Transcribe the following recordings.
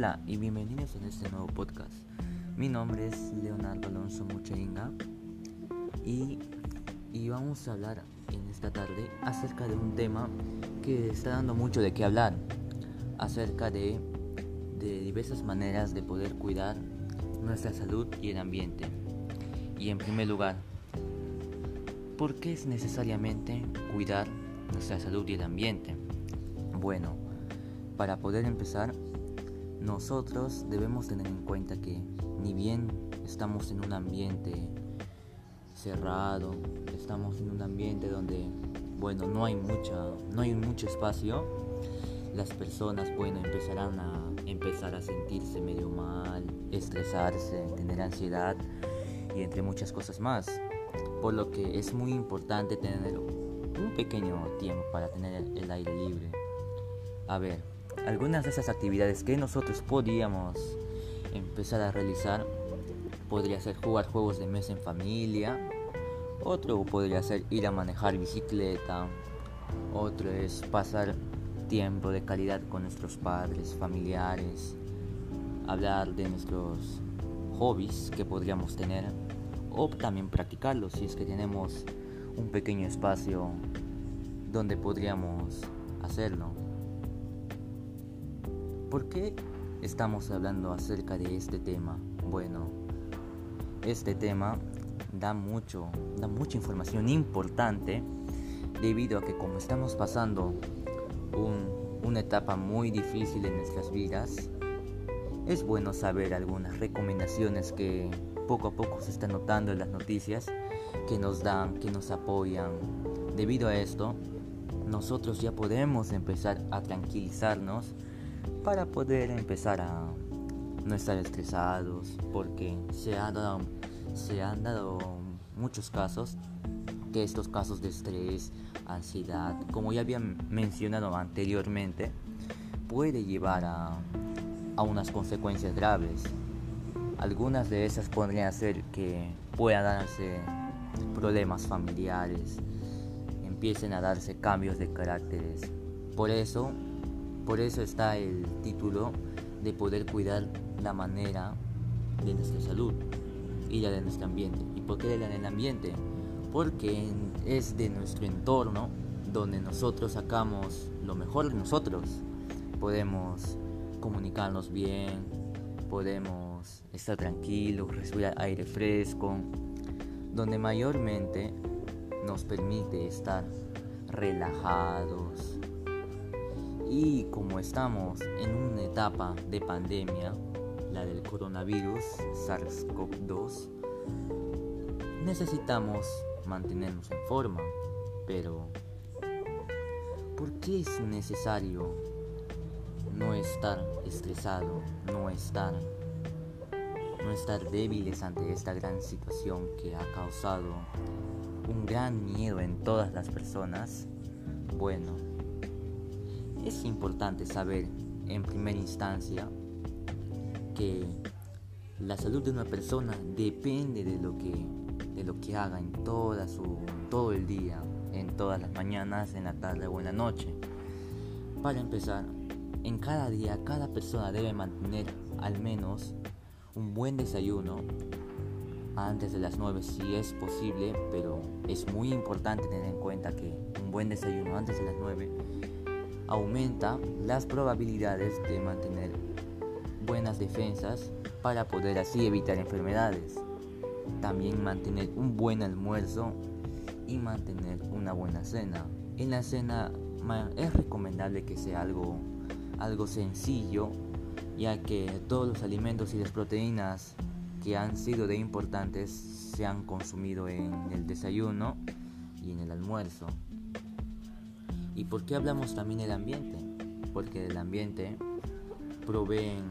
Hola y bienvenidos en este nuevo podcast. Mi nombre es Leonardo Alonso Muchainga y, y vamos a hablar en esta tarde acerca de un tema que está dando mucho de qué hablar, acerca de, de diversas maneras de poder cuidar nuestra salud y el ambiente. Y en primer lugar, ¿por qué es necesariamente cuidar nuestra salud y el ambiente? Bueno, para poder empezar, nosotros debemos tener en cuenta que ni bien estamos en un ambiente cerrado, estamos en un ambiente donde, bueno, no hay mucha, no hay mucho espacio, las personas, bueno, empezarán a empezar a sentirse medio mal, estresarse, tener ansiedad y entre muchas cosas más. Por lo que es muy importante tener un pequeño tiempo para tener el aire libre. A ver, algunas de esas actividades que nosotros podríamos empezar a realizar podría ser jugar juegos de mesa en familia, otro podría ser ir a manejar bicicleta, otro es pasar tiempo de calidad con nuestros padres, familiares, hablar de nuestros hobbies que podríamos tener o también practicarlos si es que tenemos un pequeño espacio donde podríamos hacerlo. ¿Por qué estamos hablando acerca de este tema? Bueno, este tema da mucho, da mucha información importante debido a que como estamos pasando una etapa muy difícil en nuestras vidas, es bueno saber algunas recomendaciones que poco a poco se están notando en las noticias que nos dan, que nos apoyan. Debido a esto, nosotros ya podemos empezar a tranquilizarnos para poder empezar a no estar estresados porque se, ha dado, se han dado muchos casos que estos casos de estrés, ansiedad, como ya había mencionado anteriormente, puede llevar a, a unas consecuencias graves. Algunas de esas podrían ser que puedan darse problemas familiares, empiecen a darse cambios de caracteres. Por eso por eso está el título de poder cuidar la manera de nuestra salud y la de nuestro ambiente. ¿Y por qué la del ambiente? Porque es de nuestro entorno donde nosotros sacamos lo mejor de nosotros. Podemos comunicarnos bien, podemos estar tranquilos, respirar aire fresco, donde mayormente nos permite estar relajados, y como estamos en una etapa de pandemia, la del coronavirus SARS-CoV-2, necesitamos mantenernos en forma. Pero, ¿por qué es necesario no estar estresado, no estar, no estar débiles ante esta gran situación que ha causado un gran miedo en todas las personas? Bueno, es importante saber en primera instancia que la salud de una persona depende de lo que, de lo que haga en toda su, todo el día, en todas las mañanas, en la tarde o en la noche. Para empezar, en cada día cada persona debe mantener al menos un buen desayuno antes de las 9 si es posible, pero es muy importante tener en cuenta que un buen desayuno antes de las 9 aumenta las probabilidades de mantener buenas defensas para poder así evitar enfermedades. También mantener un buen almuerzo y mantener una buena cena. En la cena es recomendable que sea algo, algo sencillo, ya que todos los alimentos y las proteínas que han sido de importantes se han consumido en el desayuno y en el almuerzo. ¿Y por qué hablamos también del ambiente? Porque del ambiente proveen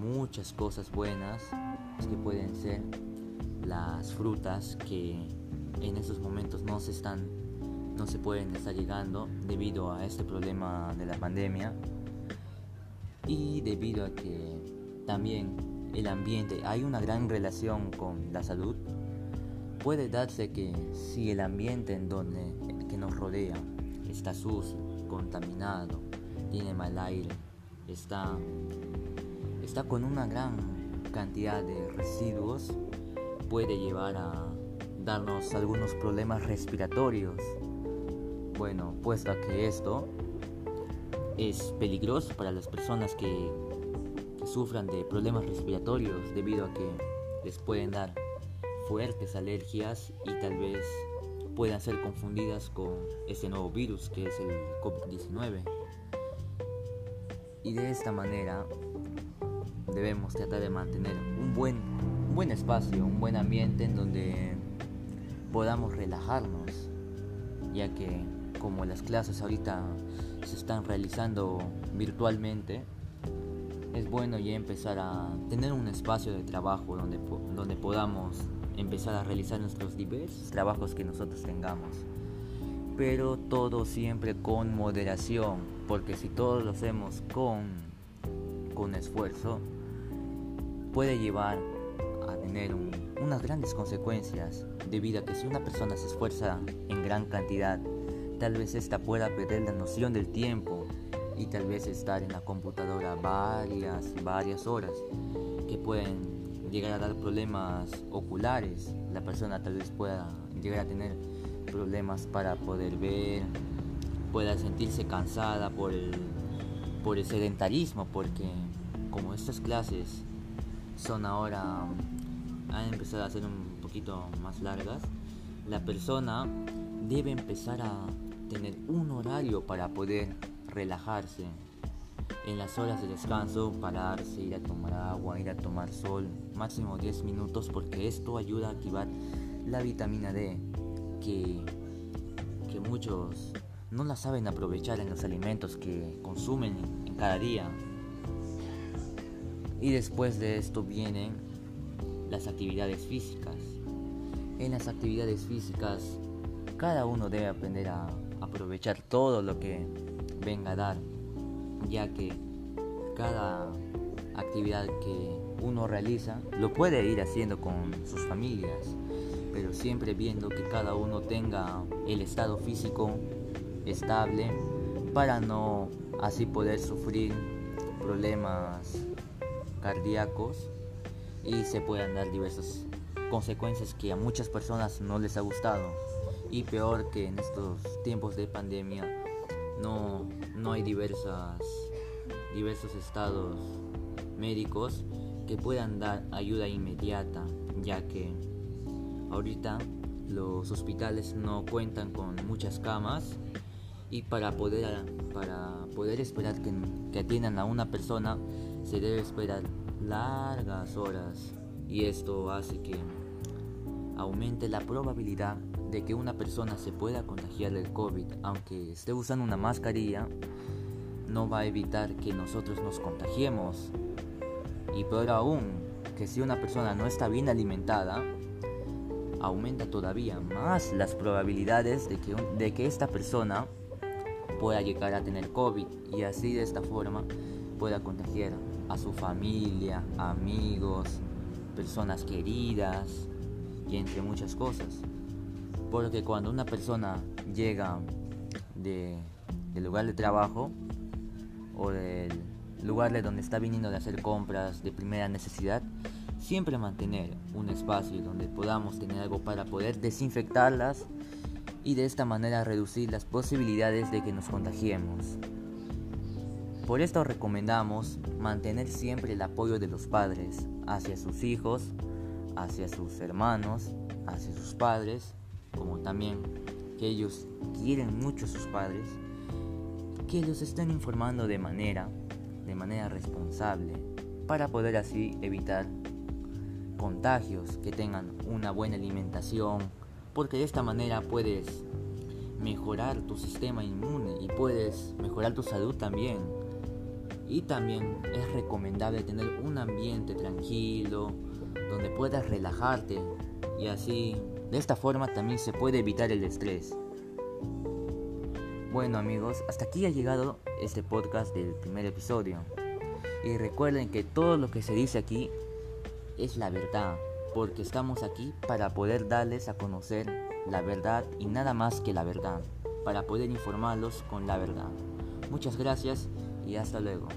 muchas cosas buenas que pueden ser las frutas que en estos momentos no se están no se pueden estar llegando debido a este problema de la pandemia y debido a que también el ambiente hay una gran relación con la salud puede darse que si el ambiente en donde que nos rodea está sucio, contaminado, tiene mal aire, está, está con una gran cantidad de residuos, puede llevar a darnos algunos problemas respiratorios. Bueno, puesto que esto es peligroso para las personas que, que sufran de problemas respiratorios debido a que les pueden dar fuertes alergias y tal vez puedan ser confundidas con ese nuevo virus que es el COVID-19. Y de esta manera debemos tratar de mantener un buen, un buen espacio, un buen ambiente en donde podamos relajarnos, ya que como las clases ahorita se están realizando virtualmente, es bueno ya empezar a tener un espacio de trabajo donde, donde podamos empezar a realizar nuestros diversos trabajos que nosotros tengamos. Pero todo siempre con moderación, porque si todos lo hacemos con, con esfuerzo, puede llevar a tener unas grandes consecuencias, debido a que si una persona se esfuerza en gran cantidad, tal vez ésta pueda perder la noción del tiempo y tal vez estar en la computadora varias, varias horas, que pueden llegar a dar problemas oculares, la persona tal vez pueda llegar a tener problemas para poder ver, pueda sentirse cansada por el, por el sedentarismo, porque como estas clases son ahora, han empezado a ser un poquito más largas, la persona debe empezar a tener un horario para poder relajarse. En las horas de descanso, pararse, ir a tomar agua, ir a tomar sol, máximo 10 minutos porque esto ayuda a activar la vitamina D que, que muchos no la saben aprovechar en los alimentos que consumen en cada día. Y después de esto vienen las actividades físicas. En las actividades físicas cada uno debe aprender a aprovechar todo lo que venga a dar ya que cada actividad que uno realiza lo puede ir haciendo con sus familias, pero siempre viendo que cada uno tenga el estado físico estable para no así poder sufrir problemas cardíacos y se puedan dar diversas consecuencias que a muchas personas no les ha gustado. Y peor que en estos tiempos de pandemia no, no hay diversas, diversos estados médicos que puedan dar ayuda inmediata, ya que ahorita los hospitales no cuentan con muchas camas y para poder, para poder esperar que, que atiendan a una persona se debe esperar largas horas y esto hace que aumente la probabilidad de que una persona se pueda contagiar del COVID, aunque esté usando una mascarilla, no va a evitar que nosotros nos contagiemos. Y peor aún, que si una persona no está bien alimentada, aumenta todavía más las probabilidades de que, de que esta persona pueda llegar a tener COVID y así de esta forma pueda contagiar a su familia, amigos, personas queridas y entre muchas cosas. Porque cuando una persona llega de, del lugar de trabajo o del lugar de donde está viniendo de hacer compras de primera necesidad, siempre mantener un espacio donde podamos tener algo para poder desinfectarlas y de esta manera reducir las posibilidades de que nos contagiemos. Por esto recomendamos mantener siempre el apoyo de los padres hacia sus hijos, hacia sus hermanos, hacia sus padres como también que ellos quieren mucho a sus padres, que los estén informando de manera, de manera responsable, para poder así evitar contagios, que tengan una buena alimentación, porque de esta manera puedes mejorar tu sistema inmune y puedes mejorar tu salud también. Y también es recomendable tener un ambiente tranquilo, donde puedas relajarte y así de esta forma también se puede evitar el estrés. Bueno amigos, hasta aquí ha llegado este podcast del primer episodio. Y recuerden que todo lo que se dice aquí es la verdad, porque estamos aquí para poder darles a conocer la verdad y nada más que la verdad, para poder informarlos con la verdad. Muchas gracias y hasta luego.